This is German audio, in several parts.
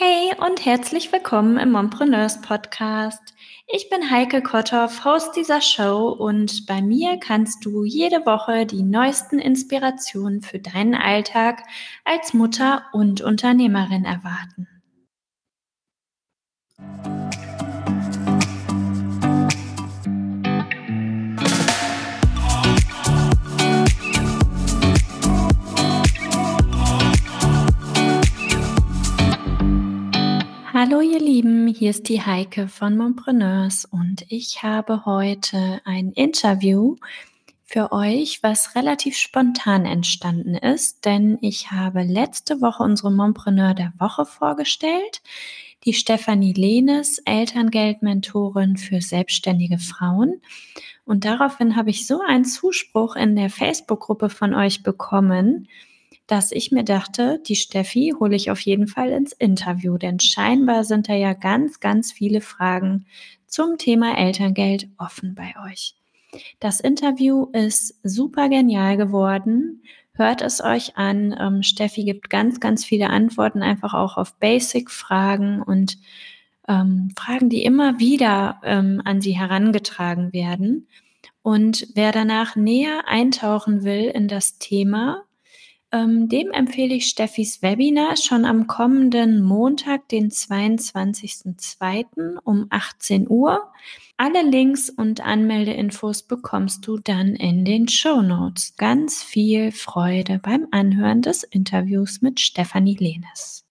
Hey und herzlich willkommen im Mompreneurs Podcast. Ich bin Heike Kotthoff, Host dieser Show und bei mir kannst du jede Woche die neuesten Inspirationen für deinen Alltag als Mutter und Unternehmerin erwarten. Hallo ihr Lieben, hier ist die Heike von Mompreneurs und ich habe heute ein Interview für euch, was relativ spontan entstanden ist, denn ich habe letzte Woche unsere Mompreneur der Woche vorgestellt, die Stefanie Lehnes, Elterngeldmentorin für selbstständige Frauen. Und daraufhin habe ich so einen Zuspruch in der Facebook-Gruppe von euch bekommen, dass ich mir dachte, die Steffi hole ich auf jeden Fall ins Interview, denn scheinbar sind da ja ganz, ganz viele Fragen zum Thema Elterngeld offen bei euch. Das Interview ist super genial geworden. Hört es euch an. Ähm, Steffi gibt ganz, ganz viele Antworten einfach auch auf Basic-Fragen und ähm, Fragen, die immer wieder ähm, an sie herangetragen werden. Und wer danach näher eintauchen will in das Thema, ähm, dem empfehle ich Steffis Webinar schon am kommenden Montag, den 22.02. um 18 Uhr. Alle Links und Anmeldeinfos bekommst du dann in den Show Notes. Ganz viel Freude beim Anhören des Interviews mit Stefanie Lehnes.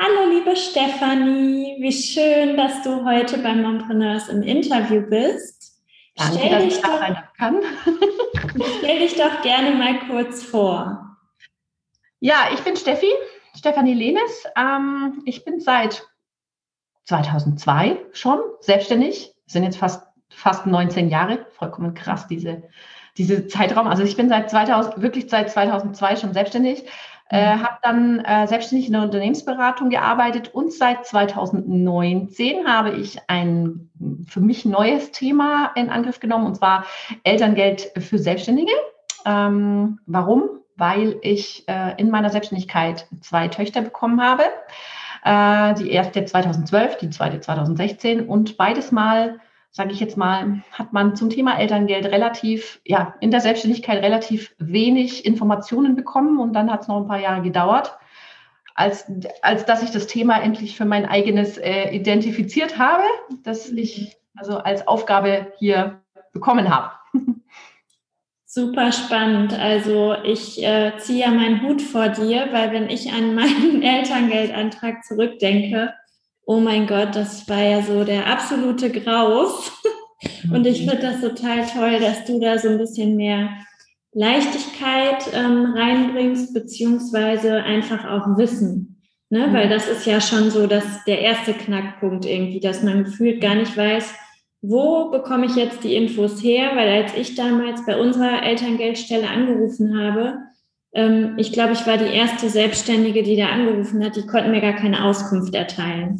Hallo liebe Stefanie, wie schön, dass du heute beim Mompreneurs im Interview bist. Danke, stell dass ich da rein kann. stell dich doch gerne mal kurz vor. Ja, ich bin Steffi, Stefanie Lehnes. Ähm, ich bin seit 2002 schon selbstständig. Sind jetzt fast, fast 19 Jahre. Vollkommen krass, diese, diese Zeitraum. Also ich bin seit 2000, wirklich seit 2002 schon selbstständig. Äh, mhm. habe dann äh, selbstständig in der Unternehmensberatung gearbeitet und seit 2019 habe ich ein für mich neues Thema in Angriff genommen und zwar Elterngeld für Selbstständige. Ähm, warum? Weil ich äh, in meiner Selbstständigkeit zwei Töchter bekommen habe. Äh, die erste 2012, die zweite 2016 und beides Mal sage ich jetzt mal, hat man zum Thema Elterngeld relativ, ja, in der Selbstständigkeit relativ wenig Informationen bekommen und dann hat es noch ein paar Jahre gedauert, als, als dass ich das Thema endlich für mein eigenes äh, identifiziert habe, dass ich also als Aufgabe hier bekommen habe. Super spannend. Also ich äh, ziehe ja meinen Hut vor dir, weil wenn ich an meinen Elterngeldantrag zurückdenke, oh mein Gott, das war ja so der absolute Graus. Und ich finde das total toll, dass du da so ein bisschen mehr Leichtigkeit ähm, reinbringst, beziehungsweise einfach auch Wissen. Ne? Mhm. Weil das ist ja schon so dass der erste Knackpunkt irgendwie, dass man gefühlt gar nicht weiß, wo bekomme ich jetzt die Infos her? Weil als ich damals bei unserer Elterngeldstelle angerufen habe, ähm, ich glaube, ich war die erste Selbstständige, die da angerufen hat. Die konnten mir gar keine Auskunft erteilen.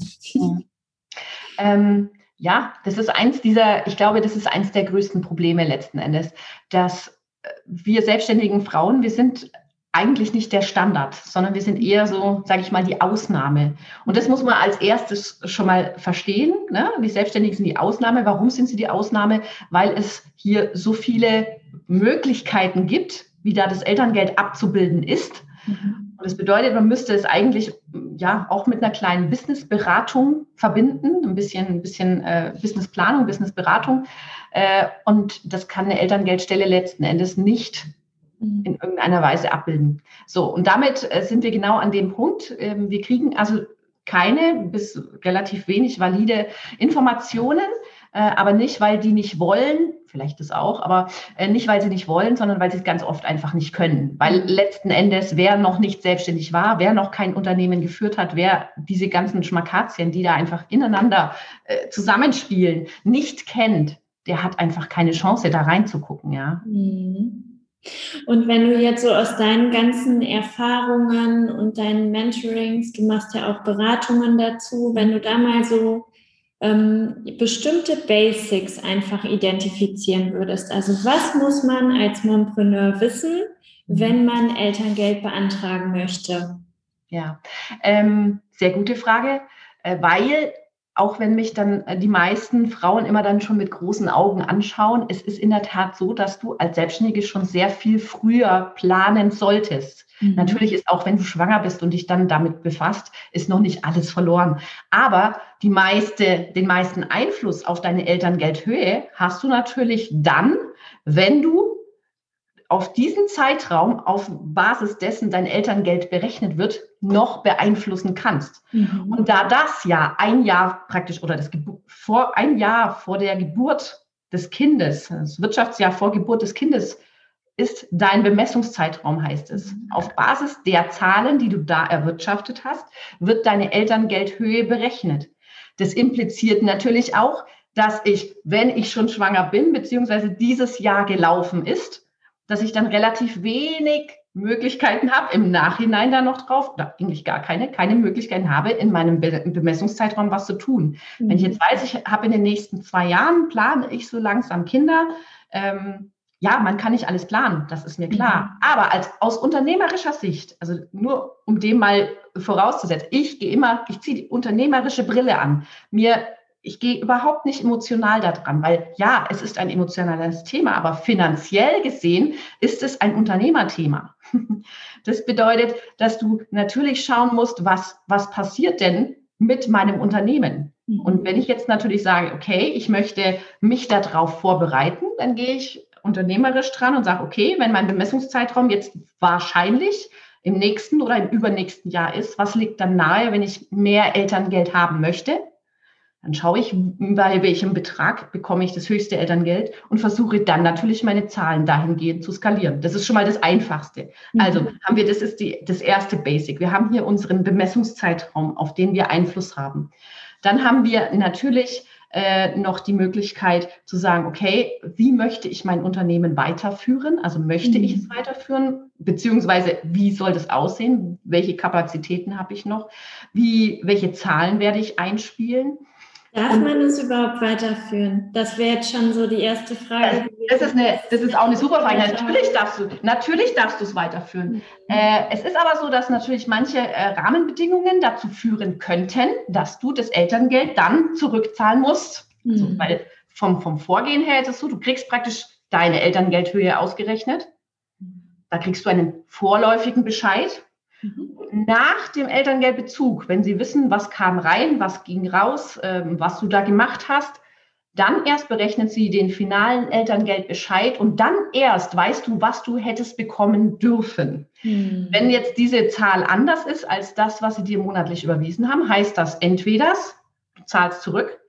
Ähm, ja, das ist eins dieser, ich glaube, das ist eins der größten Probleme letzten Endes, dass äh, wir selbstständigen Frauen, wir sind eigentlich nicht der Standard, sondern wir sind eher so, sage ich mal, die Ausnahme. Und das muss man als erstes schon mal verstehen. Ne? Die Selbstständigen sind die Ausnahme. Warum sind sie die Ausnahme? Weil es hier so viele Möglichkeiten gibt, wie da das Elterngeld abzubilden ist. Mhm. Und das bedeutet, man müsste es eigentlich ja auch mit einer kleinen Businessberatung verbinden, ein bisschen, ein bisschen äh, Businessplanung, Businessberatung. Äh, und das kann eine Elterngeldstelle letzten Endes nicht mhm. in irgendeiner Weise abbilden. So, und damit äh, sind wir genau an dem Punkt. Ähm, wir kriegen also keine bis relativ wenig valide Informationen, aber nicht, weil die nicht wollen, vielleicht das auch, aber äh, nicht, weil sie nicht wollen, sondern weil sie es ganz oft einfach nicht können. Weil letzten Endes, wer noch nicht selbstständig war, wer noch kein Unternehmen geführt hat, wer diese ganzen Schmakazien, die da einfach ineinander äh, zusammenspielen, nicht kennt, der hat einfach keine Chance, da reinzugucken, ja. Mhm. Und wenn du jetzt so aus deinen ganzen Erfahrungen und deinen Mentorings, du machst ja auch Beratungen dazu, wenn du da mal so ähm, bestimmte Basics einfach identifizieren würdest. Also was muss man als Mompreneur wissen, wenn man Elterngeld beantragen möchte? Ja, ähm, sehr gute Frage, äh, weil auch wenn mich dann äh, die meisten Frauen immer dann schon mit großen Augen anschauen, es ist in der Tat so, dass du als Selbstständige schon sehr viel früher planen solltest. Mhm. Natürlich ist auch, wenn du schwanger bist und dich dann damit befasst, ist noch nicht alles verloren. Aber die meiste, den meisten Einfluss auf deine Elterngeldhöhe hast du natürlich dann, wenn du auf diesen Zeitraum auf Basis dessen dein Elterngeld berechnet wird, noch beeinflussen kannst. Mhm. Und da das ja ein Jahr praktisch oder das vor ein Jahr vor der Geburt des Kindes, das Wirtschaftsjahr vor Geburt des Kindes ist dein Bemessungszeitraum, heißt es. Mhm. Auf Basis der Zahlen, die du da erwirtschaftet hast, wird deine Elterngeldhöhe berechnet. Das impliziert natürlich auch, dass ich, wenn ich schon schwanger bin, beziehungsweise dieses Jahr gelaufen ist, dass ich dann relativ wenig Möglichkeiten habe, im Nachhinein da noch drauf, oder eigentlich gar keine, keine Möglichkeiten habe, in meinem Be Bemessungszeitraum was zu tun. Mhm. Wenn ich mhm. jetzt weiß, ich habe in den nächsten zwei Jahren, plane ich so langsam Kinder, ähm, ja, man kann nicht alles planen, das ist mir klar. Mhm. Aber als, aus unternehmerischer Sicht, also nur um dem mal vorauszusetzen, ich gehe immer, ich ziehe die unternehmerische Brille an. Mir ich gehe überhaupt nicht emotional daran, weil ja, es ist ein emotionales Thema, aber finanziell gesehen ist es ein Unternehmerthema. Das bedeutet, dass du natürlich schauen musst, was, was passiert denn mit meinem Unternehmen? Mhm. Und wenn ich jetzt natürlich sage, okay, ich möchte mich darauf vorbereiten, dann gehe ich unternehmerisch dran und sage, okay, wenn mein Bemessungszeitraum jetzt wahrscheinlich im nächsten oder im übernächsten Jahr ist, was liegt dann nahe, wenn ich mehr Elterngeld haben möchte? Dann schaue ich, bei welchem Betrag bekomme ich das höchste Elterngeld und versuche dann natürlich meine Zahlen dahingehend zu skalieren. Das ist schon mal das Einfachste. Mhm. Also haben wir, das ist die, das erste Basic. Wir haben hier unseren Bemessungszeitraum, auf den wir Einfluss haben. Dann haben wir natürlich äh, noch die Möglichkeit zu sagen, okay, wie möchte ich mein Unternehmen weiterführen? Also möchte mhm. ich es weiterführen? Beziehungsweise wie soll das aussehen? Welche Kapazitäten habe ich noch? Wie, welche Zahlen werde ich einspielen? Darf man es überhaupt weiterführen? Das wäre jetzt schon so die erste Frage. Das, das ist, eine, das ist auch eine super Frage. Natürlich darfst du, natürlich darfst du es weiterführen. Mhm. Äh, es ist aber so, dass natürlich manche äh, Rahmenbedingungen dazu führen könnten, dass du das Elterngeld dann zurückzahlen musst. Mhm. Also, weil vom, vom Vorgehen her ist es so, du kriegst praktisch deine Elterngeldhöhe ausgerechnet. Da kriegst du einen vorläufigen Bescheid Mhm. Nach dem Elterngeldbezug, wenn Sie wissen, was kam rein, was ging raus, ähm, was du da gemacht hast, dann erst berechnet sie den finalen Elterngeldbescheid und dann erst weißt du, was du hättest bekommen dürfen. Hm. Wenn jetzt diese Zahl anders ist als das, was sie dir monatlich überwiesen haben, heißt das entweder du zahlst zurück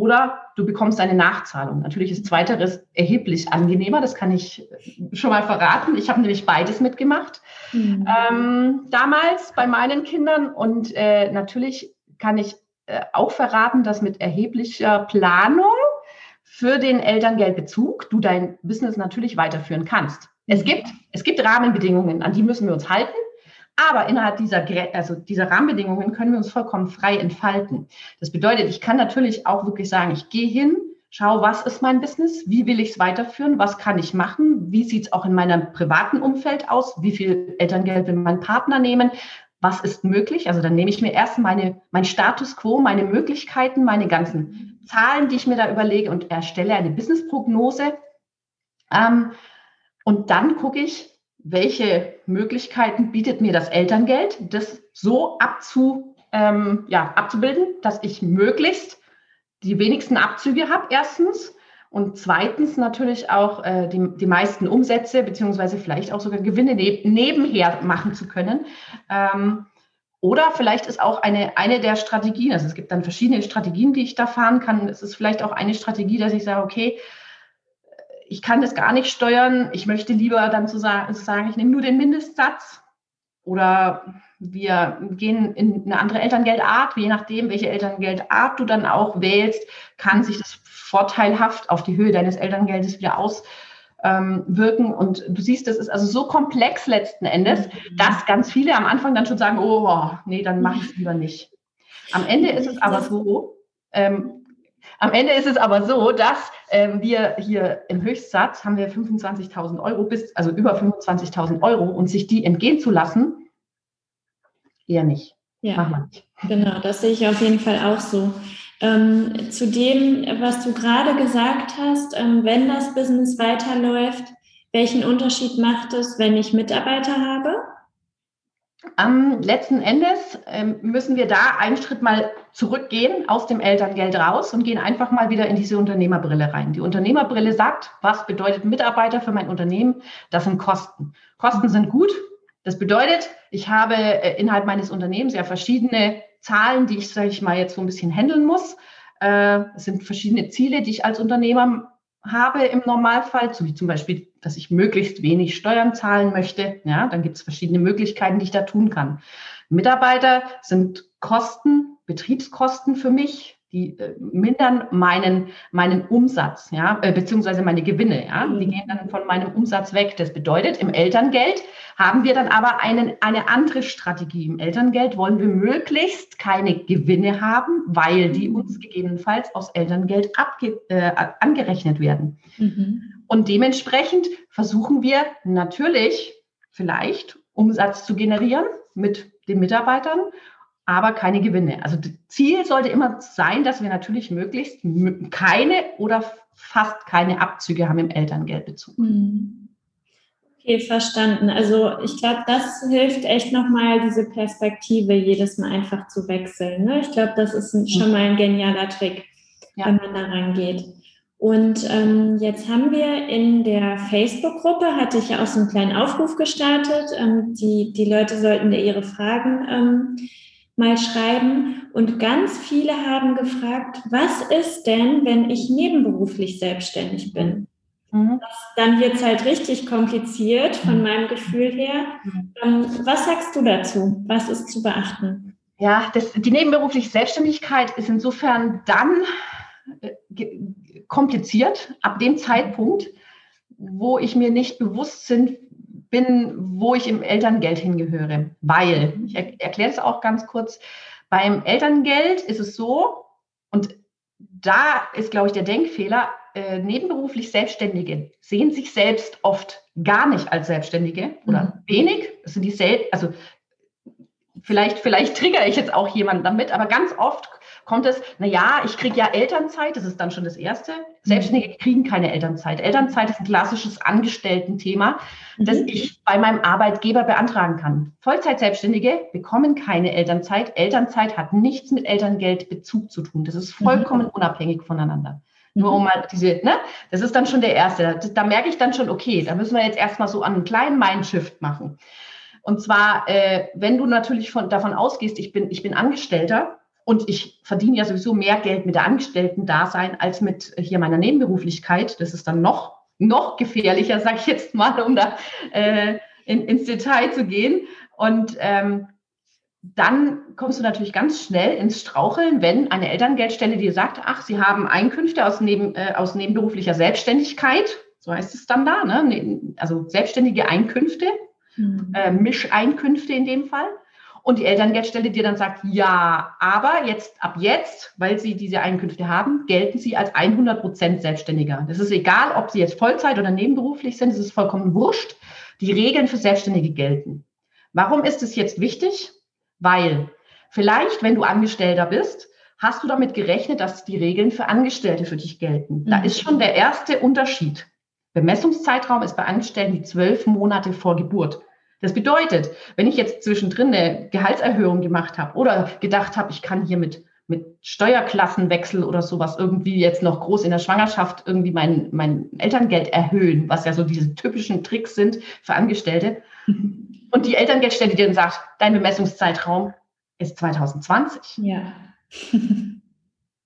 oder du bekommst eine Nachzahlung. Natürlich ist zweiteres erheblich angenehmer, das kann ich schon mal verraten. Ich habe nämlich beides mitgemacht mhm. ähm, damals bei meinen Kindern und äh, natürlich kann ich äh, auch verraten, dass mit erheblicher Planung für den Elterngeldbezug du dein Business natürlich weiterführen kannst. Es mhm. gibt, es gibt Rahmenbedingungen, an die müssen wir uns halten. Aber innerhalb dieser, also dieser Rahmenbedingungen können wir uns vollkommen frei entfalten. Das bedeutet, ich kann natürlich auch wirklich sagen, ich gehe hin, schaue, was ist mein Business, wie will ich es weiterführen, was kann ich machen, wie sieht es auch in meinem privaten Umfeld aus, wie viel Elterngeld will mein Partner nehmen, was ist möglich. Also dann nehme ich mir erst meine, mein Status quo, meine Möglichkeiten, meine ganzen Zahlen, die ich mir da überlege und erstelle eine Businessprognose. Ähm, und dann gucke ich, welche Möglichkeiten bietet mir das Elterngeld, das so abzu, ähm, ja, abzubilden, dass ich möglichst die wenigsten Abzüge habe, erstens. Und zweitens natürlich auch äh, die, die meisten Umsätze, beziehungsweise vielleicht auch sogar Gewinne neb nebenher machen zu können. Ähm, oder vielleicht ist auch eine, eine der Strategien, also es gibt dann verschiedene Strategien, die ich da fahren kann. Es ist vielleicht auch eine Strategie, dass ich sage, okay, ich kann das gar nicht steuern. Ich möchte lieber dann zu sagen, zu sagen ich nehme nur den Mindestsatz oder wir gehen in eine andere Elterngeldart. Je nachdem, welche Elterngeldart du dann auch wählst, kann sich das vorteilhaft auf die Höhe deines Elterngeldes wieder auswirken. Ähm, und du siehst, das ist also so komplex letzten Endes, mhm. dass ganz viele am Anfang dann schon sagen, oh, nee, dann mache ich es lieber nicht. Am Ende ist es aber so, ähm, Am Ende ist es aber so, dass ähm, wir hier im Höchstsatz haben wir 25.000 Euro bis, also über 25.000 Euro und sich die entgehen zu lassen, eher nicht. Ja, Mach mal nicht. genau, das sehe ich auf jeden Fall auch so. Ähm, zu dem, was du gerade gesagt hast, ähm, wenn das Business weiterläuft, welchen Unterschied macht es, wenn ich Mitarbeiter habe? Am letzten Endes ähm, müssen wir da einen Schritt mal zurückgehen aus dem Elterngeld raus und gehen einfach mal wieder in diese Unternehmerbrille rein. Die Unternehmerbrille sagt, was bedeutet Mitarbeiter für mein Unternehmen? Das sind Kosten. Kosten sind gut. Das bedeutet, ich habe äh, innerhalb meines Unternehmens ja verschiedene Zahlen, die ich, sage ich mal, jetzt so ein bisschen handeln muss. Äh, es sind verschiedene Ziele, die ich als Unternehmer habe im Normalfall, so wie zum Beispiel, dass ich möglichst wenig Steuern zahlen möchte. Ja, dann gibt es verschiedene Möglichkeiten, die ich da tun kann. Mitarbeiter sind Kosten, Betriebskosten für mich, die äh, mindern meinen, meinen Umsatz, ja, äh, beziehungsweise meine Gewinne, ja, die mhm. gehen dann von meinem Umsatz weg. Das bedeutet, im Elterngeld haben wir dann aber einen, eine andere Strategie. Im Elterngeld wollen wir möglichst keine Gewinne haben, weil die mhm. uns gegebenenfalls aus Elterngeld abge, äh, angerechnet werden. Mhm. Und dementsprechend versuchen wir natürlich vielleicht Umsatz zu generieren mit den Mitarbeitern aber keine Gewinne. Also Ziel sollte immer sein, dass wir natürlich möglichst keine oder fast keine Abzüge haben im Elterngeldbezug. Hm. Okay, verstanden. Also ich glaube, das hilft echt nochmal, diese Perspektive jedes Mal einfach zu wechseln. Ne? Ich glaube, das ist ein, schon mal ein genialer Trick, ja. wenn man da rangeht. Und ähm, jetzt haben wir in der Facebook-Gruppe, hatte ich ja auch so einen kleinen Aufruf gestartet. Ähm, die, die Leute sollten da ihre Fragen ähm, mal schreiben. Und ganz viele haben gefragt, was ist denn, wenn ich nebenberuflich selbstständig bin? Mhm. Dann wird es halt richtig kompliziert von mhm. meinem Gefühl her. Mhm. Ähm, was sagst du dazu? Was ist zu beachten? Ja, das, die nebenberufliche Selbstständigkeit ist insofern dann kompliziert, ab dem Zeitpunkt, wo ich mir nicht bewusst sind, bin, wo ich im Elterngeld hingehöre. Weil, ich er, erkläre es auch ganz kurz, beim Elterngeld ist es so, und da ist, glaube ich, der Denkfehler, äh, nebenberuflich Selbstständige sehen sich selbst oft gar nicht als Selbstständige oder mhm. wenig. Das sind die sel also vielleicht, vielleicht triggere ich jetzt auch jemanden damit, aber ganz oft kommt es, na ja, ich kriege ja Elternzeit, das ist dann schon das Erste. Selbstständige mhm. kriegen keine Elternzeit. Elternzeit ist ein klassisches Angestellten-Thema, mhm. das ich bei meinem Arbeitgeber beantragen kann. Vollzeit-Selbstständige bekommen keine Elternzeit. Elternzeit hat nichts mit Elterngeldbezug zu tun. Das ist mhm. vollkommen unabhängig voneinander. Nur um mal diese, ne, das ist dann schon der erste. Da, merke ich dann schon, okay, da müssen wir jetzt erstmal so einen kleinen Mindshift machen. Und zwar, äh, wenn du natürlich von, davon ausgehst, ich bin, ich bin Angestellter, und ich verdiene ja sowieso mehr Geld mit der Angestellten-Dasein als mit hier meiner Nebenberuflichkeit. Das ist dann noch, noch gefährlicher, sage ich jetzt mal, um da äh, in, ins Detail zu gehen. Und ähm, dann kommst du natürlich ganz schnell ins Straucheln, wenn eine Elterngeldstelle dir sagt, ach, sie haben Einkünfte aus, neben, äh, aus nebenberuflicher Selbstständigkeit, so heißt es dann da, ne? Ne, also selbstständige Einkünfte, mhm. äh, Mischeinkünfte in dem Fall und die Elterngeldstelle dir dann sagt, ja, aber jetzt ab jetzt, weil sie diese Einkünfte haben, gelten sie als 100 Prozent Selbstständiger. Das ist egal, ob sie jetzt Vollzeit oder nebenberuflich sind, es ist vollkommen wurscht. Die Regeln für Selbstständige gelten. Warum ist es jetzt wichtig? Weil vielleicht, wenn du Angestellter bist, hast du damit gerechnet, dass die Regeln für Angestellte für dich gelten. Da mhm. ist schon der erste Unterschied. Bemessungszeitraum ist bei Angestellten die zwölf Monate vor Geburt. Das bedeutet, wenn ich jetzt zwischendrin eine Gehaltserhöhung gemacht habe oder gedacht habe, ich kann hier mit, mit Steuerklassenwechsel oder sowas irgendwie jetzt noch groß in der Schwangerschaft irgendwie mein, mein Elterngeld erhöhen, was ja so diese typischen Tricks sind für Angestellte. Und die Elterngeldstelle dir dann sagt, dein Bemessungszeitraum ist 2020. Ja.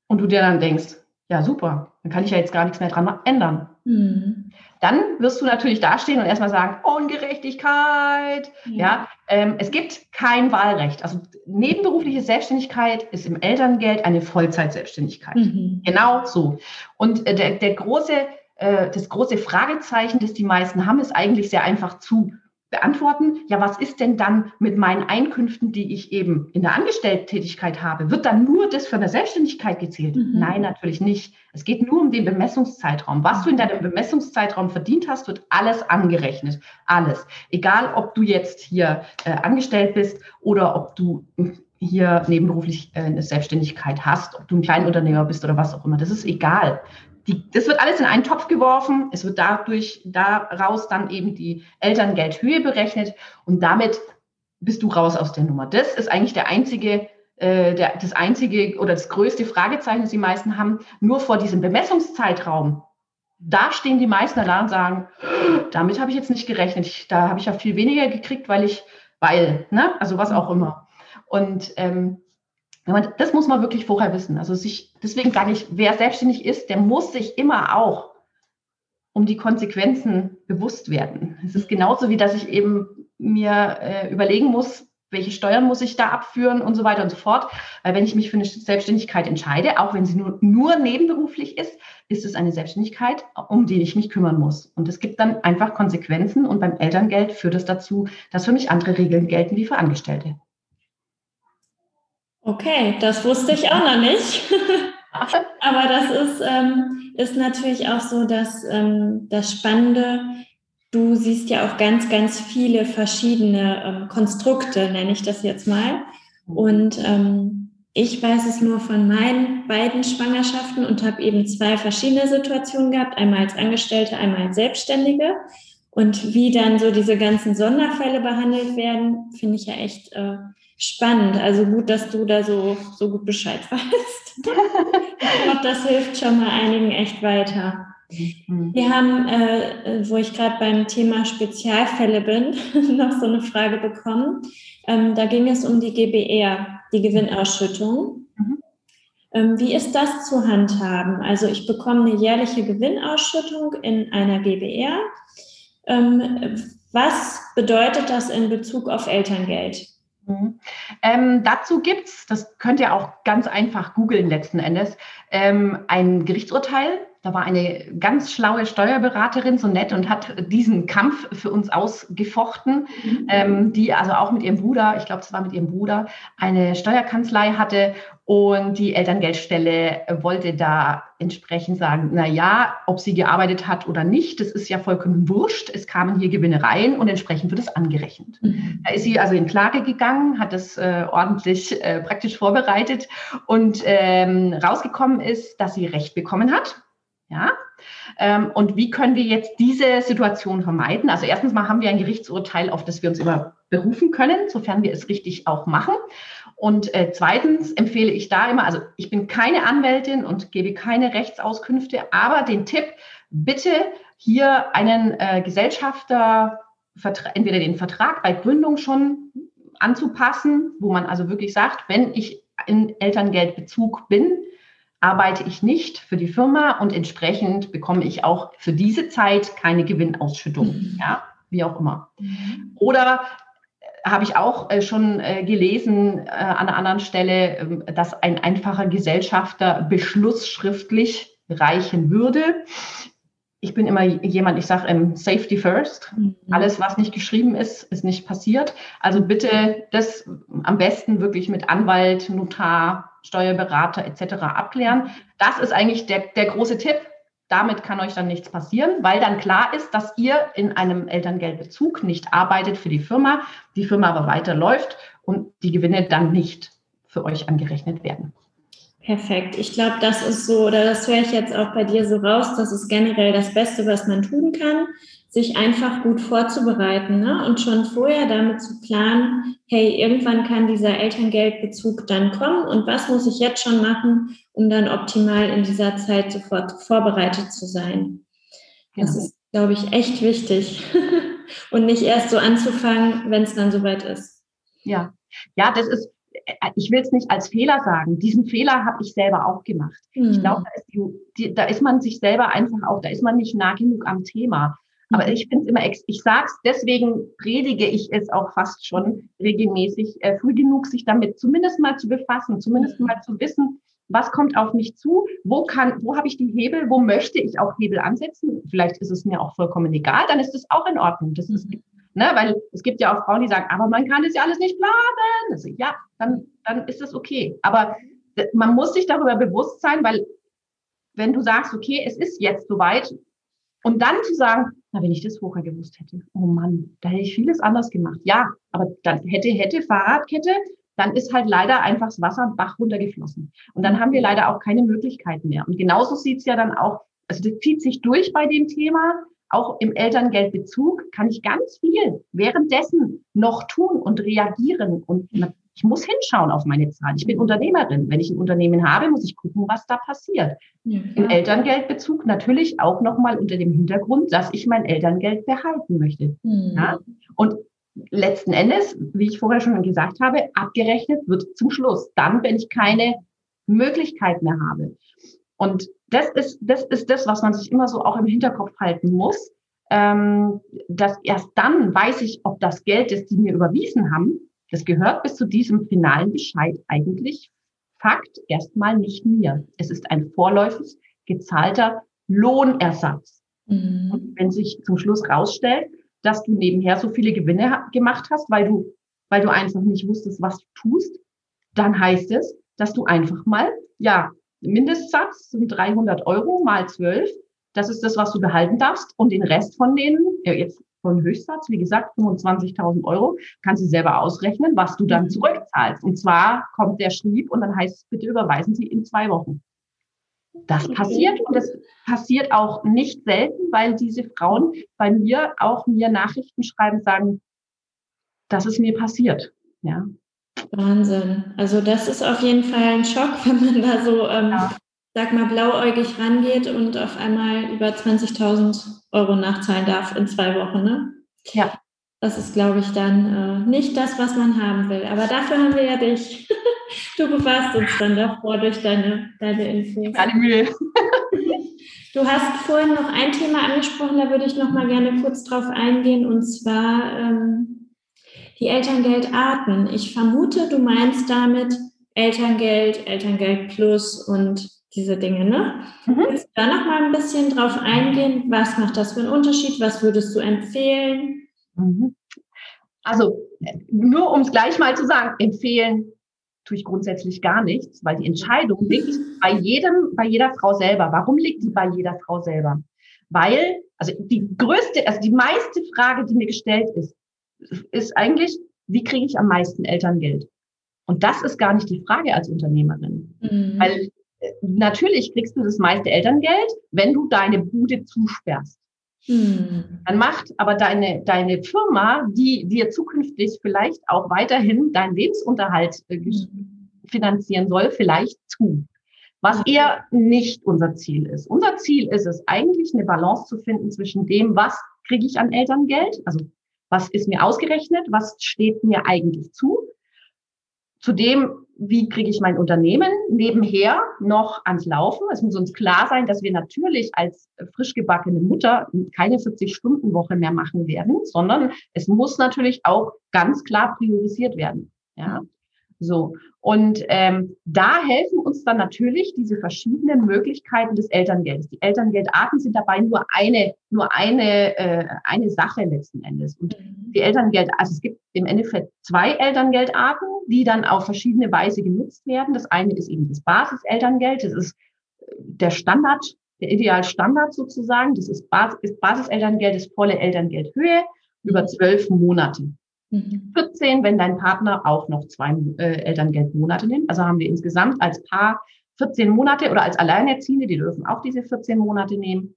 Und du dir dann denkst, ja super, dann kann ich ja jetzt gar nichts mehr dran ändern. Mhm dann wirst du natürlich dastehen und erstmal sagen, Ungerechtigkeit. Ja, ja ähm, es gibt kein Wahlrecht. Also nebenberufliche Selbstständigkeit ist im Elterngeld eine Vollzeitselbstständigkeit. Mhm. Genau so. Und äh, der, der große, äh, das große Fragezeichen, das die meisten haben, ist eigentlich sehr einfach zu beantworten, ja, was ist denn dann mit meinen Einkünften, die ich eben in der Angestellten-Tätigkeit habe? Wird dann nur das für eine Selbstständigkeit gezählt? Mhm. Nein, natürlich nicht. Es geht nur um den Bemessungszeitraum. Was du in deinem Bemessungszeitraum verdient hast, wird alles angerechnet. Alles. Egal, ob du jetzt hier äh, angestellt bist oder ob du hier nebenberuflich äh, eine Selbstständigkeit hast, ob du ein Kleinunternehmer bist oder was auch immer. Das ist egal die, das wird alles in einen Topf geworfen. Es wird dadurch, daraus dann eben die Elterngeldhöhe berechnet und damit bist du raus aus der Nummer. Das ist eigentlich der einzige, äh, der, das einzige oder das größte Fragezeichen, das die meisten haben. Nur vor diesem Bemessungszeitraum, da stehen die meisten da und sagen, damit habe ich jetzt nicht gerechnet. Ich, da habe ich ja viel weniger gekriegt, weil ich, weil, ne, also was auch immer. Und ähm, man, das muss man wirklich vorher wissen. Also sich, deswegen sage ich, wer selbstständig ist, der muss sich immer auch um die Konsequenzen bewusst werden. Es ist genauso wie, dass ich eben mir äh, überlegen muss, welche Steuern muss ich da abführen und so weiter und so fort. Weil wenn ich mich für eine Selbstständigkeit entscheide, auch wenn sie nur, nur nebenberuflich ist, ist es eine Selbstständigkeit, um die ich mich kümmern muss. Und es gibt dann einfach Konsequenzen und beim Elterngeld führt es dazu, dass für mich andere Regeln gelten wie für Angestellte. Okay, das wusste ich auch noch nicht. Aber das ist, ähm, ist natürlich auch so, dass ähm, das Spannende, du siehst ja auch ganz, ganz viele verschiedene ähm, Konstrukte, nenne ich das jetzt mal. Und ähm, ich weiß es nur von meinen beiden Schwangerschaften und habe eben zwei verschiedene Situationen gehabt, einmal als Angestellte, einmal als Selbstständige. Und wie dann so diese ganzen Sonderfälle behandelt werden, finde ich ja echt äh, spannend. Also gut, dass du da so, so gut Bescheid weißt. ich glaube, das hilft schon mal einigen echt weiter. Mhm. Wir haben, äh, wo ich gerade beim Thema Spezialfälle bin, noch so eine Frage bekommen. Ähm, da ging es um die GBR, die Gewinnausschüttung. Mhm. Ähm, wie ist das zu handhaben? Also ich bekomme eine jährliche Gewinnausschüttung in einer GBR. Ähm, was bedeutet das in Bezug auf Elterngeld? Mhm. Ähm, dazu gibt es, das könnt ihr auch ganz einfach googeln letzten Endes, ähm, ein Gerichtsurteil. Da war eine ganz schlaue Steuerberaterin so nett und hat diesen Kampf für uns ausgefochten, mhm. ähm, die also auch mit ihrem Bruder, ich glaube, es war mit ihrem Bruder, eine Steuerkanzlei hatte und die Elterngeldstelle wollte da entsprechend sagen, na ja, ob sie gearbeitet hat oder nicht, das ist ja vollkommen wurscht. Es kamen hier Gewinne rein und entsprechend wird es angerechnet. Mhm. Da ist sie also in Klage gegangen, hat das äh, ordentlich äh, praktisch vorbereitet und ähm, rausgekommen ist, dass sie Recht bekommen hat. Ja, ähm, und wie können wir jetzt diese Situation vermeiden? Also erstens mal haben wir ein Gerichtsurteil, auf das wir uns immer berufen können, sofern wir es richtig auch machen. Und äh, zweitens empfehle ich da immer, also ich bin keine Anwältin und gebe keine Rechtsauskünfte, aber den Tipp, bitte hier einen äh, Gesellschafter, entweder den Vertrag bei Gründung schon anzupassen, wo man also wirklich sagt, wenn ich in Elterngeldbezug bin, arbeite ich nicht für die Firma und entsprechend bekomme ich auch für diese Zeit keine Gewinnausschüttung, mhm. ja, wie auch immer. Mhm. Oder habe ich auch äh, schon äh, gelesen äh, an einer anderen Stelle, ähm, dass ein einfacher Gesellschafterbeschluss schriftlich reichen würde. Ich bin immer jemand, ich sage ähm, Safety First. Mhm. Alles, was nicht geschrieben ist, ist nicht passiert. Also bitte das am besten wirklich mit Anwalt, Notar, Steuerberater etc. abklären. Das ist eigentlich der, der große Tipp damit kann euch dann nichts passieren, weil dann klar ist, dass ihr in einem Elterngeldbezug nicht arbeitet für die Firma, die Firma aber weiterläuft und die Gewinne dann nicht für euch angerechnet werden. Perfekt. Ich glaube, das ist so, oder das höre ich jetzt auch bei dir so raus, das ist generell das Beste, was man tun kann, sich einfach gut vorzubereiten ne? und schon vorher damit zu planen, hey, irgendwann kann dieser Elterngeldbezug dann kommen und was muss ich jetzt schon machen, um dann optimal in dieser Zeit sofort vorbereitet zu sein. Das ist, glaube ich, echt wichtig und nicht erst so anzufangen, wenn es dann soweit ist. Ja, ja, das ist ich will es nicht als Fehler sagen. Diesen Fehler habe ich selber auch gemacht. Mhm. Ich glaube, da, da, ist man sich selber einfach auch, da ist man nicht nah genug am Thema. Aber ich finde es immer, ich sage es, deswegen predige ich es auch fast schon regelmäßig, äh, früh genug, sich damit zumindest mal zu befassen, zumindest mhm. mal zu wissen, was kommt auf mich zu, wo kann, wo habe ich die Hebel, wo möchte ich auch Hebel ansetzen. Vielleicht ist es mir auch vollkommen egal, dann ist es auch in Ordnung. Das ist, mhm. Ne? Weil es gibt ja auch Frauen, die sagen, aber man kann das ja alles nicht planen. Also, ja, dann, dann ist das okay. Aber man muss sich darüber bewusst sein, weil wenn du sagst, okay, es ist jetzt soweit, und dann zu sagen, na, wenn ich das vorher gewusst hätte, oh Mann, da hätte ich vieles anders gemacht. Ja, aber dann hätte, hätte, Fahrradkette, dann ist halt leider einfach das Wasser am Bach runtergeflossen. Und dann haben wir leider auch keine Möglichkeiten mehr. Und genauso sieht's ja dann auch, also das zieht sich durch bei dem Thema, auch im Elterngeldbezug kann ich ganz viel währenddessen noch tun und reagieren. Und ich muss hinschauen auf meine Zahlen. Ich bin Unternehmerin. Wenn ich ein Unternehmen habe, muss ich gucken, was da passiert. Ja, Im Elterngeldbezug natürlich auch nochmal unter dem Hintergrund, dass ich mein Elterngeld behalten möchte. Mhm. Ja? Und letzten Endes, wie ich vorher schon gesagt habe, abgerechnet wird zum Schluss. Dann, wenn ich keine Möglichkeit mehr habe. Und das ist, das ist das, was man sich immer so auch im Hinterkopf halten muss. Ähm, dass erst dann weiß ich, ob das Geld, das die mir überwiesen haben, das gehört bis zu diesem finalen Bescheid eigentlich Fakt erstmal nicht mir. Es ist ein vorläufig gezahlter Lohnersatz. Mhm. Und wenn sich zum Schluss rausstellt, dass du nebenher so viele Gewinne gemacht hast, weil du, weil du einfach nicht wusstest, was du tust, dann heißt es, dass du einfach mal, ja, Mindestsatz sind 300 Euro mal 12. Das ist das, was du behalten darfst. Und den Rest von denen, ja, jetzt von Höchstsatz, wie gesagt, 25.000 Euro, kannst du selber ausrechnen, was du dann mhm. zurückzahlst. Und zwar kommt der Schrieb und dann heißt es, bitte überweisen Sie in zwei Wochen. Das passiert und das passiert auch nicht selten, weil diese Frauen bei mir auch mir Nachrichten schreiben, sagen, dass es mir passiert. Ja. Wahnsinn. Also das ist auf jeden Fall ein Schock, wenn man da so, ähm, ja. Sag mal, blauäugig rangeht und auf einmal über 20.000 Euro nachzahlen darf in zwei Wochen. Ne? Ja. Das ist, glaube ich, dann äh, nicht das, was man haben will. Aber dafür haben wir ja dich. du bewahrst uns dann davor durch deine, deine Infos. Keine Mühe. Du hast vorhin noch ein Thema angesprochen, da würde ich noch mal gerne kurz drauf eingehen, und zwar ähm, die Elterngeldarten. Ich vermute, du meinst damit Elterngeld, Elterngeld Plus und diese Dinge, ne? Mhm. Willst du da noch mal ein bisschen drauf eingehen? Was macht das für einen Unterschied? Was würdest du empfehlen? Mhm. Also, nur um es gleich mal zu sagen, empfehlen tue ich grundsätzlich gar nichts, weil die Entscheidung liegt bei jedem, bei jeder Frau selber. Warum liegt die bei jeder Frau selber? Weil, also die größte, also die meiste Frage, die mir gestellt ist, ist eigentlich, wie kriege ich am meisten Elterngeld? Und das ist gar nicht die Frage als Unternehmerin. Mhm. Weil äh, natürlich kriegst du das meiste Elterngeld, wenn du deine Bude zusperrst. Mhm. Dann macht aber deine, deine Firma, die dir zukünftig vielleicht auch weiterhin deinen Lebensunterhalt äh, mhm. finanzieren soll, vielleicht zu. Was eher nicht unser Ziel ist. Unser Ziel ist es eigentlich, eine Balance zu finden zwischen dem, was kriege ich an Elterngeld, also was ist mir ausgerechnet? Was steht mir eigentlich zu? Zudem, wie kriege ich mein Unternehmen nebenher noch ans Laufen? Es muss uns klar sein, dass wir natürlich als frisch gebackene Mutter keine 40-Stunden-Woche mehr machen werden, sondern es muss natürlich auch ganz klar priorisiert werden. Ja, so. Und ähm, da helfen uns dann natürlich diese verschiedenen Möglichkeiten des Elterngeldes. Die Elterngeldarten sind dabei nur eine, nur eine, äh, eine Sache letzten Endes. Und mhm. die Elterngeld, also es gibt im Endeffekt zwei Elterngeldarten, die dann auf verschiedene Weise genutzt werden. Das eine ist eben das Basiselterngeld. Das ist äh, der Standard, der Idealstandard sozusagen. Das ist Basis, Basiselterngeld, das volle Elterngeldhöhe über mhm. zwölf Monate. 14, mhm. wenn dein Partner auch noch zwei äh, Elterngeldmonate nimmt. Also haben wir insgesamt als Paar 14 Monate oder als Alleinerziehende, die dürfen auch diese 14 Monate nehmen.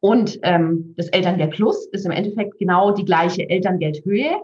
Und ähm, das Elterngeld Plus ist im Endeffekt genau die gleiche Elterngeldhöhe,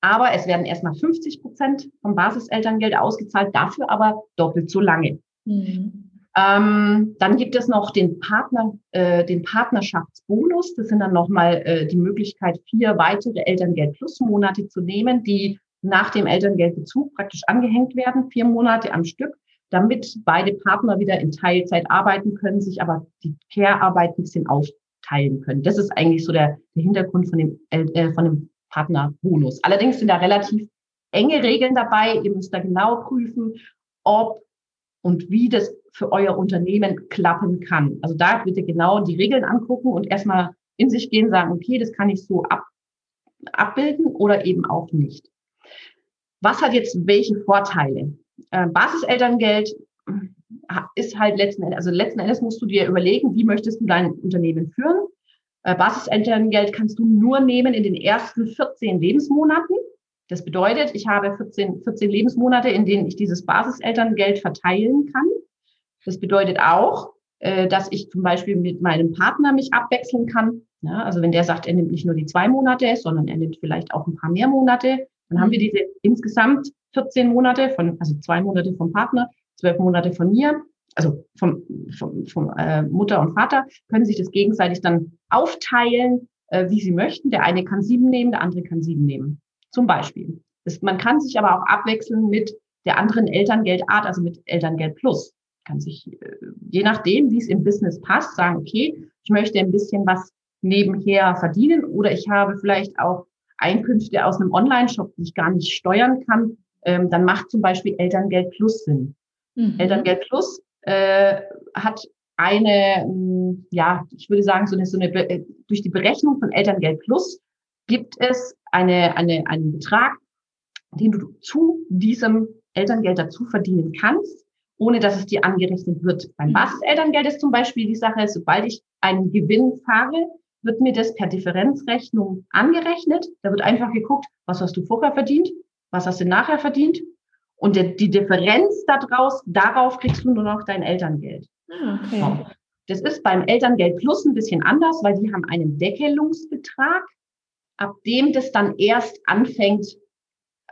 aber es werden erstmal 50 Prozent vom Basiselterngeld ausgezahlt, dafür aber doppelt so lange. Mhm. Ähm, dann gibt es noch den Partner, äh, den Partnerschaftsbonus. Das sind dann nochmal äh, die Möglichkeit, vier weitere Elterngeld Plus Monate zu nehmen, die nach dem Elterngeldbezug praktisch angehängt werden, vier Monate am Stück, damit beide Partner wieder in Teilzeit arbeiten können, sich aber die Care-Arbeit ein bisschen aufteilen können. Das ist eigentlich so der, der Hintergrund von dem, äh, von dem Partnerbonus. Allerdings sind da relativ enge Regeln dabei. Ihr müsst da genau prüfen, ob und wie das für euer Unternehmen klappen kann. Also da bitte genau die Regeln angucken und erstmal in sich gehen, sagen, okay, das kann ich so ab, abbilden oder eben auch nicht. Was hat jetzt welche Vorteile? Äh, Basiselterngeld äh, ist halt letzten Endes, also letzten Endes musst du dir überlegen, wie möchtest du dein Unternehmen führen. Äh, Basiselterngeld kannst du nur nehmen in den ersten 14 Lebensmonaten. Das bedeutet, ich habe 14, 14 Lebensmonate, in denen ich dieses Basiselterngeld verteilen kann. Das bedeutet auch, äh, dass ich zum Beispiel mit meinem Partner mich abwechseln kann. Ja, also wenn der sagt, er nimmt nicht nur die zwei Monate, sondern er nimmt vielleicht auch ein paar mehr Monate, dann haben wir diese insgesamt 14 Monate von, also zwei Monate vom Partner, zwölf Monate von mir, also vom, vom, vom äh, Mutter und Vater, können sich das gegenseitig dann aufteilen, äh, wie sie möchten. Der eine kann sieben nehmen, der andere kann sieben nehmen. Zum Beispiel. Das, man kann sich aber auch abwechseln mit der anderen Elterngeldart, also mit Elterngeld Plus. Kann sich, äh, je nachdem, wie es im Business passt, sagen, okay, ich möchte ein bisschen was nebenher verdienen oder ich habe vielleicht auch Einkünfte aus einem Online-Shop, die ich gar nicht steuern kann, ähm, dann macht zum Beispiel Elterngeld Plus Sinn. Mhm. Elterngeld Plus äh, hat eine, mm, ja, ich würde sagen, so eine, so eine, äh, durch die Berechnung von Elterngeld Plus gibt es eine, eine, einen Betrag, den du zu diesem Elterngeld dazu verdienen kannst, ohne dass es dir angerechnet wird. Beim mhm. Basiselterngeld ist zum Beispiel die Sache, sobald ich einen Gewinn fahre, wird mir das per Differenzrechnung angerechnet. Da wird einfach geguckt, was hast du vorher verdient, was hast du nachher verdient. Und der, die Differenz daraus, darauf kriegst du nur noch dein Elterngeld. Ah, okay. Das ist beim Elterngeld Plus ein bisschen anders, weil die haben einen Deckelungsbetrag, ab dem das dann erst anfängt,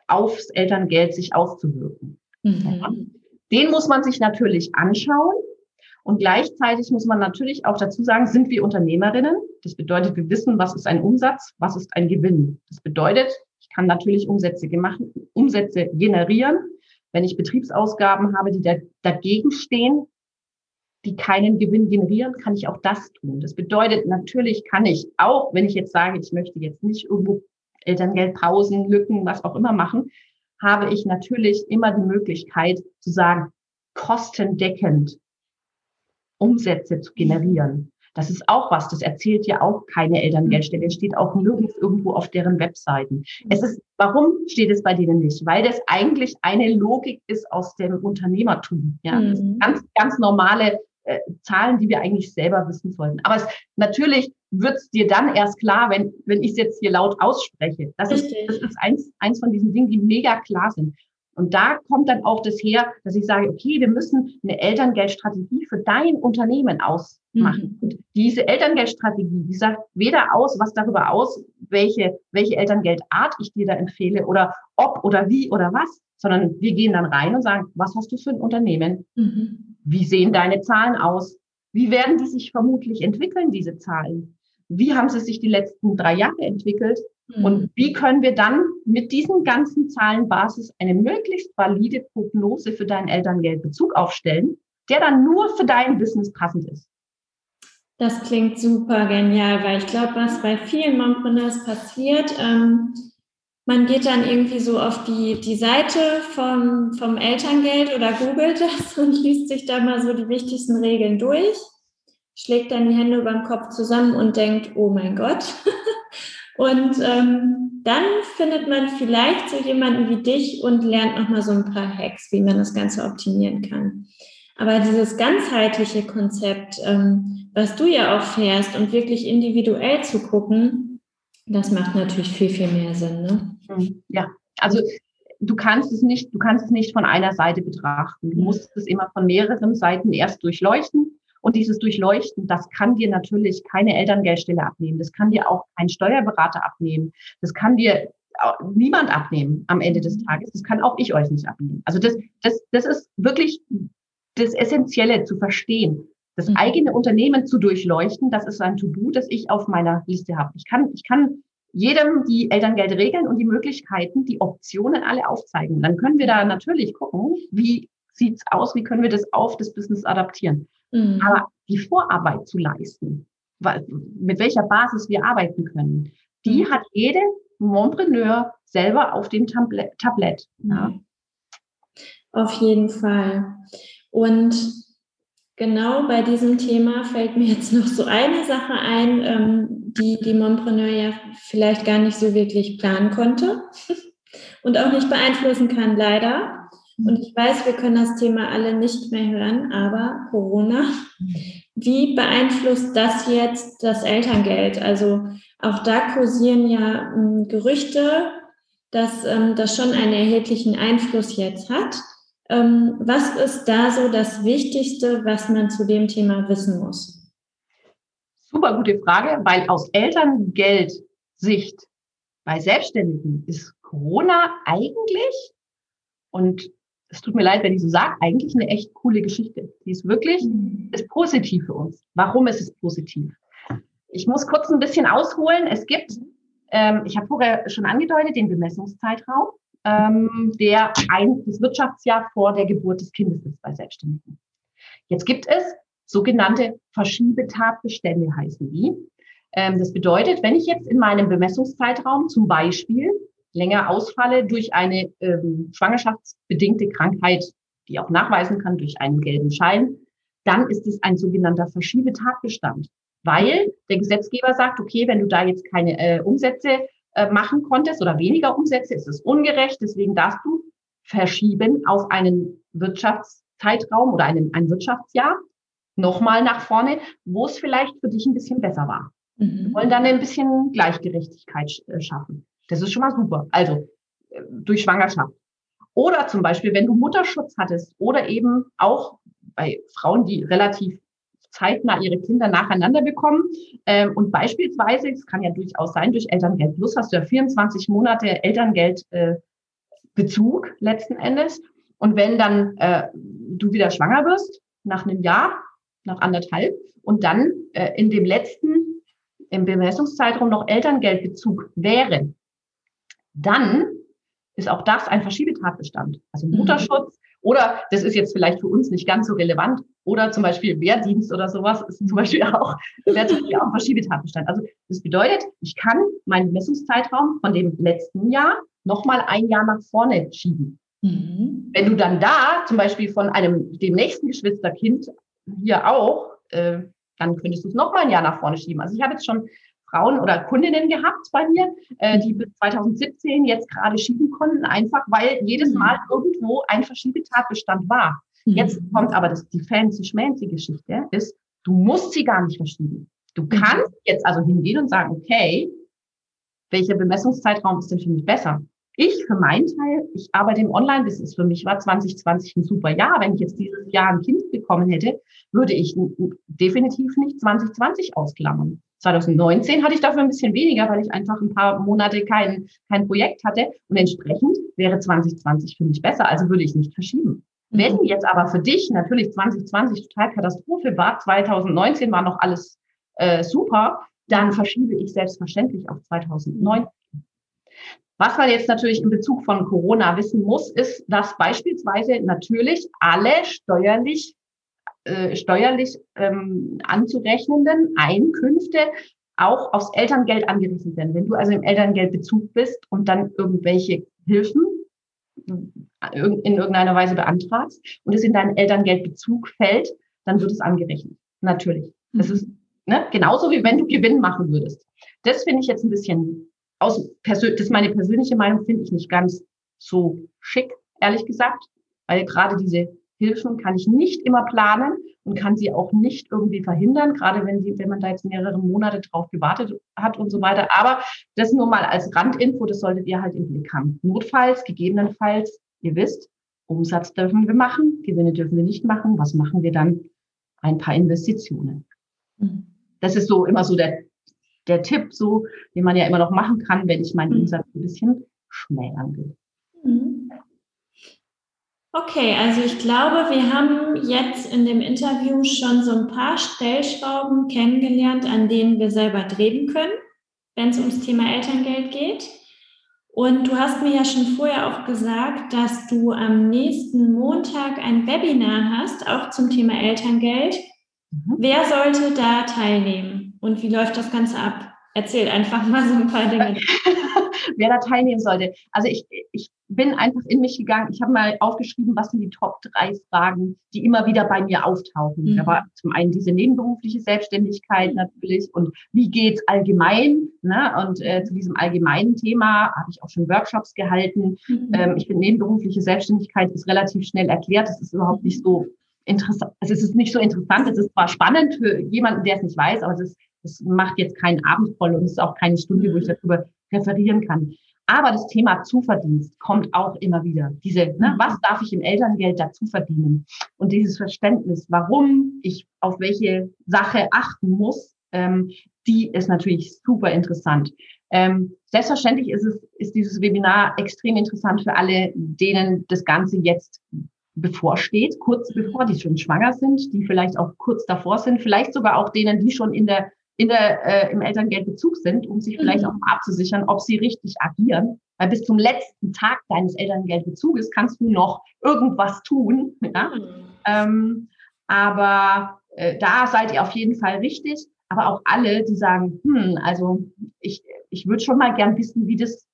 aufs Elterngeld sich auszuwirken. Mhm. Den muss man sich natürlich anschauen. Und gleichzeitig muss man natürlich auch dazu sagen, sind wir Unternehmerinnen? Das bedeutet, wir wissen, was ist ein Umsatz, was ist ein Gewinn. Das bedeutet, ich kann natürlich Umsätze, gemacht, Umsätze generieren. Wenn ich Betriebsausgaben habe, die da, dagegen stehen, die keinen Gewinn generieren, kann ich auch das tun. Das bedeutet, natürlich kann ich auch, wenn ich jetzt sage, ich möchte jetzt nicht irgendwo Elterngeldpausen, Lücken, was auch immer machen, habe ich natürlich immer die Möglichkeit zu sagen, kostendeckend Umsätze zu generieren. Das ist auch was, das erzählt ja auch keine Elterngeldstelle, steht auch nirgends irgendwo auf deren Webseiten. Es ist, warum steht es bei denen nicht? Weil das eigentlich eine Logik ist aus dem Unternehmertum. Ja, mhm. ganz, ganz normale äh, Zahlen, die wir eigentlich selber wissen sollten. Aber es, natürlich wird es dir dann erst klar, wenn, wenn ich es jetzt hier laut ausspreche. Das ist, das ist eins, eins von diesen Dingen, die mega klar sind. Und da kommt dann auch das her, dass ich sage, okay, wir müssen eine Elterngeldstrategie für dein Unternehmen ausmachen. Mhm. Und diese Elterngeldstrategie, die sagt weder aus, was darüber aus, welche, welche Elterngeldart ich dir da empfehle oder ob oder wie oder was, sondern wir gehen dann rein und sagen, was hast du für ein Unternehmen? Mhm. Wie sehen deine Zahlen aus? Wie werden die sich vermutlich entwickeln, diese Zahlen? Wie haben sie sich die letzten drei Jahre entwickelt? Und mhm. wie können wir dann mit diesen ganzen Zahlenbasis eine möglichst valide Prognose für deinen Elterngeldbezug aufstellen, der dann nur für dein Business passend ist? Das klingt super genial, weil ich glaube, was bei vielen Mompreneurs passiert, ähm, man geht dann irgendwie so auf die, die Seite vom, vom Elterngeld oder googelt das und liest sich da mal so die wichtigsten Regeln durch, schlägt dann die Hände über den Kopf zusammen und denkt, oh mein Gott, Und ähm, dann findet man vielleicht so jemanden wie dich und lernt nochmal so ein paar Hacks, wie man das Ganze optimieren kann. Aber dieses ganzheitliche Konzept, ähm, was du ja auch fährst und wirklich individuell zu gucken, das macht natürlich viel, viel mehr Sinn. Ne? Mhm. Ja, also du kannst es nicht, du kannst es nicht von einer Seite betrachten. Du musst es immer von mehreren Seiten erst durchleuchten und dieses Durchleuchten, das kann dir natürlich keine Elterngeldstelle abnehmen. Das kann dir auch kein Steuerberater abnehmen. Das kann dir niemand abnehmen am Ende des mhm. Tages. Das kann auch ich euch nicht abnehmen. Also das, das, das ist wirklich das Essentielle zu verstehen. Das mhm. eigene Unternehmen zu durchleuchten, das ist ein To-Do, das ich auf meiner Liste habe. Ich kann, ich kann jedem die Elterngeldregeln und die Möglichkeiten, die Optionen alle aufzeigen. Dann können wir da natürlich gucken, wie sieht's aus, wie können wir das auf das Business adaptieren. Mhm. Aber die Vorarbeit zu leisten, mit welcher Basis wir arbeiten können, die mhm. hat jede Montpreneur selber auf dem Tablett. Ja. Mhm. Auf jeden Fall. Und genau bei diesem Thema fällt mir jetzt noch so eine Sache ein, ähm, die die Mompreneur ja vielleicht gar nicht so wirklich planen konnte und auch nicht beeinflussen kann, leider. Und ich weiß, wir können das Thema alle nicht mehr hören, aber Corona, wie beeinflusst das jetzt das Elterngeld? Also auch da kursieren ja ähm, Gerüchte, dass ähm, das schon einen erheblichen Einfluss jetzt hat. Ähm, was ist da so das Wichtigste, was man zu dem Thema wissen muss? Super gute Frage, weil aus Elterngeldsicht bei Selbstständigen ist Corona eigentlich, und es tut mir leid, wenn ich so sage, eigentlich eine echt coole Geschichte. Die ist wirklich, mhm. ist positiv für uns. Warum ist es positiv? Ich muss kurz ein bisschen ausholen. Es gibt, ähm, ich habe vorher schon angedeutet, den Bemessungszeitraum, ähm, der ein, das Wirtschaftsjahr vor der Geburt des Kindes ist bei Selbstständigen. Jetzt gibt es sogenannte Verschiebetatbestände heißen die. Ähm, das bedeutet, wenn ich jetzt in meinem Bemessungszeitraum zum Beispiel länger ausfalle durch eine ähm, schwangerschaftsbedingte Krankheit, die auch nachweisen kann durch einen gelben Schein, dann ist es ein sogenannter Verschiebetatbestand, weil der Gesetzgeber sagt, okay, wenn du da jetzt keine äh, Umsätze äh, machen konntest oder weniger Umsätze, ist es ungerecht, deswegen darfst du verschieben auf einen Wirtschaftszeitraum oder einen, ein Wirtschaftsjahr nochmal nach vorne, wo es vielleicht für dich ein bisschen besser war. Mhm. Wir wollen dann ein bisschen Gleichgerechtigkeit äh, schaffen. Das ist schon mal super. Also äh, durch Schwangerschaft. Oder zum Beispiel, wenn du Mutterschutz hattest oder eben auch bei Frauen, die relativ zeitnah ihre Kinder nacheinander bekommen. Ähm, und beispielsweise, es kann ja durchaus sein, durch Elterngeld Plus hast du ja 24 Monate Elterngeldbezug äh, letzten Endes. Und wenn dann äh, du wieder schwanger wirst, nach einem Jahr, nach anderthalb und dann äh, in dem letzten, im Bemessungszeitraum noch Elterngeldbezug wäre, dann ist auch das ein Verschiebetatbestand. Also mhm. Mutterschutz oder das ist jetzt vielleicht für uns nicht ganz so relevant oder zum Beispiel Wehrdienst oder sowas ist zum Beispiel auch, wäre zum Beispiel auch Verschiebetatbestand. Also das bedeutet, ich kann meinen Messungszeitraum von dem letzten Jahr nochmal ein Jahr nach vorne schieben. Mhm. Wenn du dann da zum Beispiel von einem, dem nächsten Geschwisterkind hier auch, äh, dann könntest du es noch mal ein Jahr nach vorne schieben. Also ich habe jetzt schon Frauen oder Kundinnen gehabt bei mir, äh, die bis 2017 jetzt gerade schieben konnten, einfach weil jedes mhm. Mal irgendwo ein Verschiebetatbestand war. Mhm. Jetzt kommt aber das, die fancy schmancy Geschichte, ist, du musst sie gar nicht verschieben. Du mhm. kannst jetzt also hingehen und sagen, okay, welcher Bemessungszeitraum ist denn für mich besser? Ich für meinen Teil, ich arbeite im Online-Business. Für mich war 2020 ein super Jahr. Wenn ich jetzt dieses Jahr ein Kind bekommen hätte, würde ich definitiv nicht 2020 ausklammern. 2019 hatte ich dafür ein bisschen weniger, weil ich einfach ein paar Monate kein, kein Projekt hatte. Und entsprechend wäre 2020 für mich besser. Also würde ich nicht verschieben. Wenn jetzt aber für dich natürlich 2020 total Katastrophe war, 2019 war noch alles äh, super, dann verschiebe ich selbstverständlich auf 2019. Was man jetzt natürlich in Bezug von Corona wissen muss, ist, dass beispielsweise natürlich alle steuerlich, äh, steuerlich ähm, anzurechnenden Einkünfte auch aufs Elterngeld angerechnet werden. Wenn du also im Elterngeldbezug bist und dann irgendwelche Hilfen in irgendeiner Weise beantragst und es in deinen Elterngeldbezug fällt, dann wird es angerechnet. Natürlich. Das mhm. ist ne, genauso wie wenn du Gewinn machen würdest. Das finde ich jetzt ein bisschen aus, das ist meine persönliche Meinung, finde ich nicht ganz so schick, ehrlich gesagt, weil gerade diese Hilfen kann ich nicht immer planen und kann sie auch nicht irgendwie verhindern, gerade wenn die, wenn man da jetzt mehrere Monate drauf gewartet hat und so weiter. Aber das nur mal als Randinfo, das solltet ihr halt im Blick haben. Notfalls, gegebenenfalls, ihr wisst, Umsatz dürfen wir machen, Gewinne dürfen wir nicht machen. Was machen wir dann? Ein paar Investitionen. Mhm. Das ist so immer so der der Tipp, so, den man ja immer noch machen kann, wenn ich meinen mhm. Umsatz ein bisschen schmälern will. Okay, also ich glaube, wir haben jetzt in dem Interview schon so ein paar Stellschrauben kennengelernt, an denen wir selber drehen können, wenn es ums Thema Elterngeld geht. Und du hast mir ja schon vorher auch gesagt, dass du am nächsten Montag ein Webinar hast, auch zum Thema Elterngeld. Mhm. Wer sollte da teilnehmen? Und wie läuft das Ganze ab? Erzähl einfach mal so ein paar Dinge. Wer da teilnehmen sollte. Also ich, ich bin einfach in mich gegangen. Ich habe mal aufgeschrieben, was sind die Top drei Fragen, die immer wieder bei mir auftauchen. Mhm. Da war zum einen diese nebenberufliche Selbstständigkeit natürlich und wie geht's allgemein? Ne? Und äh, zu diesem allgemeinen Thema habe ich auch schon Workshops gehalten. Mhm. Ähm, ich finde, nebenberufliche Selbstständigkeit ist relativ schnell erklärt. Das ist überhaupt nicht so interessant. Also es ist nicht so interessant. Es ist zwar spannend für jemanden, der es nicht weiß, aber es ist es macht jetzt keinen Abend voll und es ist auch keine Stunde, wo ich mhm. darüber referieren kann. Aber das Thema Zuverdienst kommt auch immer wieder. Diese, ne, mhm. was darf ich im Elterngeld dazu verdienen? Und dieses Verständnis, warum ich auf welche Sache achten muss, ähm, die ist natürlich super interessant. Ähm, selbstverständlich ist es, ist dieses Webinar extrem interessant für alle, denen das Ganze jetzt bevorsteht, kurz mhm. bevor die schon schwanger sind, die vielleicht auch kurz davor sind, vielleicht sogar auch denen, die schon in der in der, äh, im Elterngeldbezug sind, um sich vielleicht mhm. auch mal abzusichern, ob sie richtig agieren. Weil bis zum letzten Tag deines Elterngeldbezuges kannst du noch irgendwas tun. Ja? Mhm. Ähm, aber äh, da seid ihr auf jeden Fall richtig. Aber auch alle, die sagen, hm, also ich, ich würde schon mal gern wissen, wie das,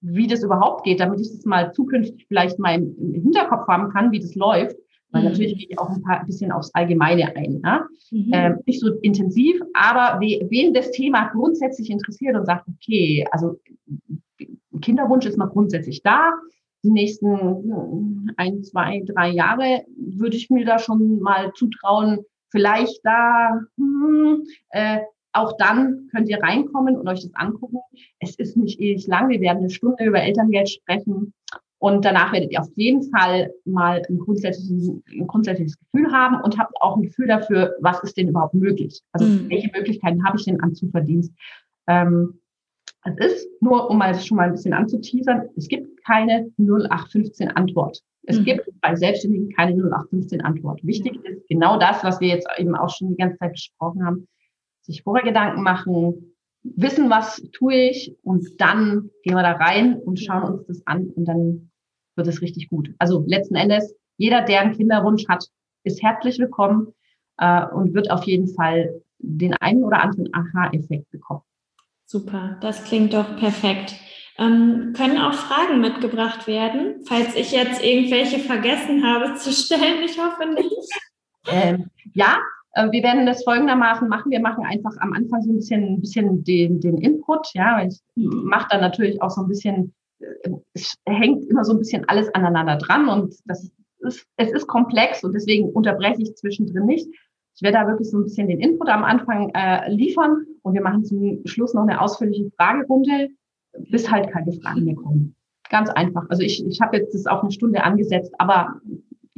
wie das überhaupt geht, damit ich das mal zukünftig vielleicht mal im, im Hinterkopf haben kann, wie das läuft. Weil mhm. natürlich gehe ich auch ein, paar, ein bisschen aufs Allgemeine ein. Ne? Mhm. Ähm, nicht so intensiv, aber we, wen das Thema grundsätzlich interessiert und sagt, okay, also Kinderwunsch ist mal grundsätzlich da. Die nächsten ein, zwei, drei Jahre würde ich mir da schon mal zutrauen, vielleicht da, hm, äh, auch dann könnt ihr reinkommen und euch das angucken. Es ist nicht ewig lang. Wir werden eine Stunde über Elterngeld sprechen. Und danach werdet ihr auf jeden Fall mal ein grundsätzliches, ein grundsätzliches Gefühl haben und habt auch ein Gefühl dafür, was ist denn überhaupt möglich? Also mhm. welche Möglichkeiten habe ich denn an Zuverdienst? Ähm, es ist, nur um mal das schon mal ein bisschen anzuteasern, es gibt keine 0815 Antwort. Es mhm. gibt bei Selbstständigen keine 0815 Antwort. Wichtig ist genau das, was wir jetzt eben auch schon die ganze Zeit besprochen haben. Sich vorher Gedanken machen, wissen, was tue ich und dann gehen wir da rein und schauen uns das an und dann wird es richtig gut. Also letzten Endes, jeder, der einen Kinderwunsch hat, ist herzlich willkommen äh, und wird auf jeden Fall den einen oder anderen Aha-Effekt bekommen. Super, das klingt doch perfekt. Ähm, können auch Fragen mitgebracht werden, falls ich jetzt irgendwelche vergessen habe zu stellen? Ich hoffe nicht. Ähm, ja, wir werden das folgendermaßen machen. Wir machen einfach am Anfang so ein bisschen, ein bisschen den, den Input. Ja, ich mache dann natürlich auch so ein bisschen, äh, es hängt immer so ein bisschen alles aneinander dran und das ist, es ist komplex und deswegen unterbreche ich zwischendrin nicht. Ich werde da wirklich so ein bisschen den Input am Anfang äh, liefern und wir machen zum Schluss noch eine ausführliche Fragerunde, bis halt keine Fragen mehr kommen. Ganz einfach. Also ich, ich habe jetzt das auf eine Stunde angesetzt, aber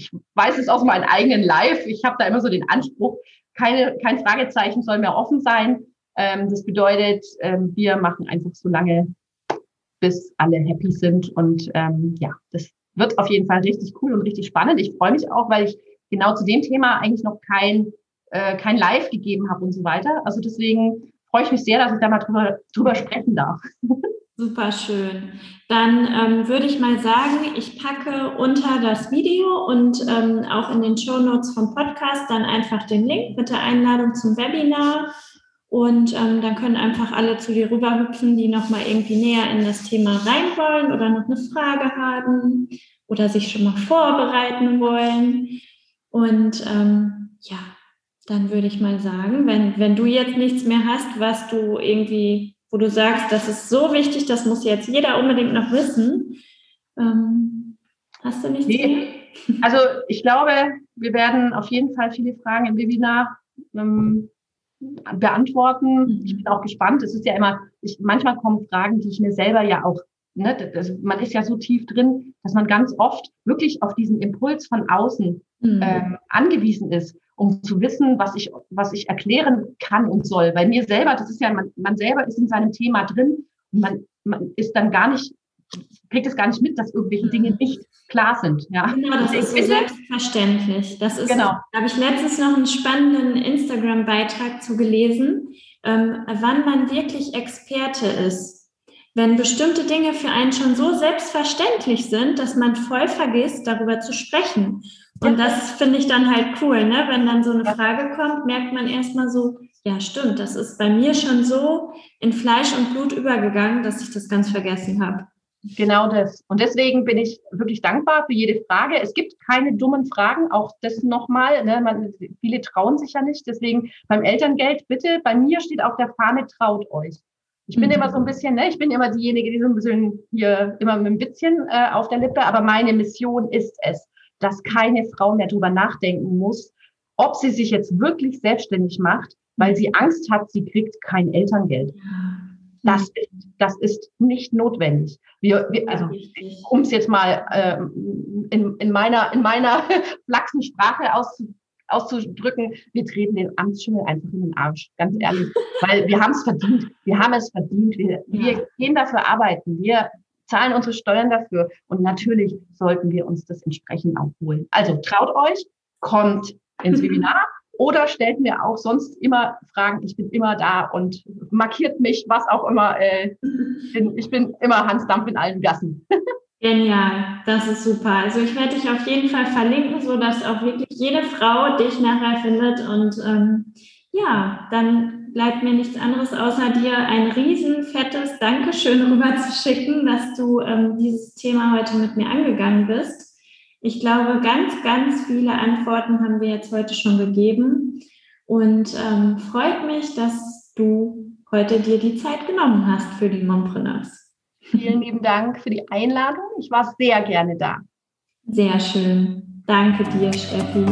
ich weiß es aus meinem eigenen Live. Ich habe da immer so den Anspruch, keine, kein Fragezeichen soll mehr offen sein. Ähm, das bedeutet, ähm, wir machen einfach so lange, bis alle happy sind. Und ähm, ja, das wird auf jeden Fall richtig cool und richtig spannend. Ich freue mich auch, weil ich genau zu dem Thema eigentlich noch kein, äh, kein Live gegeben habe und so weiter. Also deswegen freue ich mich sehr, dass ich da mal drüber, drüber sprechen darf. Super schön. Dann ähm, würde ich mal sagen, ich packe unter das Video und ähm, auch in den Show Notes vom Podcast dann einfach den Link mit der Einladung zum Webinar. Und ähm, dann können einfach alle zu dir rüberhüpfen, die nochmal irgendwie näher in das Thema rein wollen oder noch eine Frage haben oder sich schon mal vorbereiten wollen. Und ähm, ja, dann würde ich mal sagen, wenn, wenn du jetzt nichts mehr hast, was du irgendwie wo du sagst, das ist so wichtig, das muss jetzt jeder unbedingt noch wissen. Ähm, hast du nichts nee. Also ich glaube, wir werden auf jeden Fall viele Fragen im Webinar ähm, beantworten. Mhm. Ich bin auch gespannt. Es ist ja immer, ich, manchmal kommen Fragen, die ich mir selber ja auch, ne, das, man ist ja so tief drin, dass man ganz oft wirklich auf diesen Impuls von außen mhm. ähm, angewiesen ist um zu wissen, was ich, was ich erklären kann und soll. Bei mir selber, das ist ja, man, man selber ist in seinem Thema drin und man, man ist dann gar nicht, kriegt es gar nicht mit, dass irgendwelche Dinge nicht klar sind. Ja. Genau, das ist so selbstverständlich. Das ist, genau. da habe ich letztens noch einen spannenden Instagram-Beitrag zu gelesen, ähm, wann man wirklich Experte ist. Wenn bestimmte Dinge für einen schon so selbstverständlich sind, dass man voll vergisst, darüber zu sprechen. Und das finde ich dann halt cool, ne? Wenn dann so eine Frage kommt, merkt man erstmal so, ja, stimmt, das ist bei mir schon so in Fleisch und Blut übergegangen, dass ich das ganz vergessen habe. Genau das. Und deswegen bin ich wirklich dankbar für jede Frage. Es gibt keine dummen Fragen, auch das nochmal. Ne? Man, viele trauen sich ja nicht. Deswegen beim Elterngeld bitte, bei mir steht auf der Fahne, traut euch. Ich bin mhm. immer so ein bisschen, ne, ich bin immer diejenige, die so ein bisschen hier immer mit ein Witzchen äh, auf der Lippe, aber meine Mission ist es, dass keine Frau mehr drüber nachdenken muss, ob sie sich jetzt wirklich selbstständig macht, weil sie Angst hat, sie kriegt kein Elterngeld. Das ist, das ist nicht notwendig. Wir, wir also, um es jetzt mal äh, in, in meiner, in meiner flachsen Sprache auszu, auszudrücken, wir treten den Amtsschimmel einfach in den Arsch, ganz ehrlich. Weil wir haben es verdient. Wir haben es verdient. Wir, wir gehen dafür arbeiten. Wir zahlen unsere Steuern dafür. Und natürlich sollten wir uns das entsprechend auch holen. Also traut euch, kommt ins Webinar oder stellt mir auch sonst immer Fragen. Ich bin immer da und markiert mich, was auch immer. Äh, ich bin immer Hans Dampf in allen Gassen. Genial, das ist super. Also ich werde dich auf jeden Fall verlinken, so dass auch wirklich jede Frau dich nachher findet. Und ähm, ja, dann bleibt mir nichts anderes, außer dir ein riesen fettes Dankeschön rüber zu schicken, dass du ähm, dieses Thema heute mit mir angegangen bist. Ich glaube, ganz, ganz viele Antworten haben wir jetzt heute schon gegeben und ähm, freut mich, dass du heute dir die Zeit genommen hast für die Mompreneurs. Vielen lieben Dank für die Einladung. Ich war sehr gerne da. Sehr schön. Danke dir, Steffi.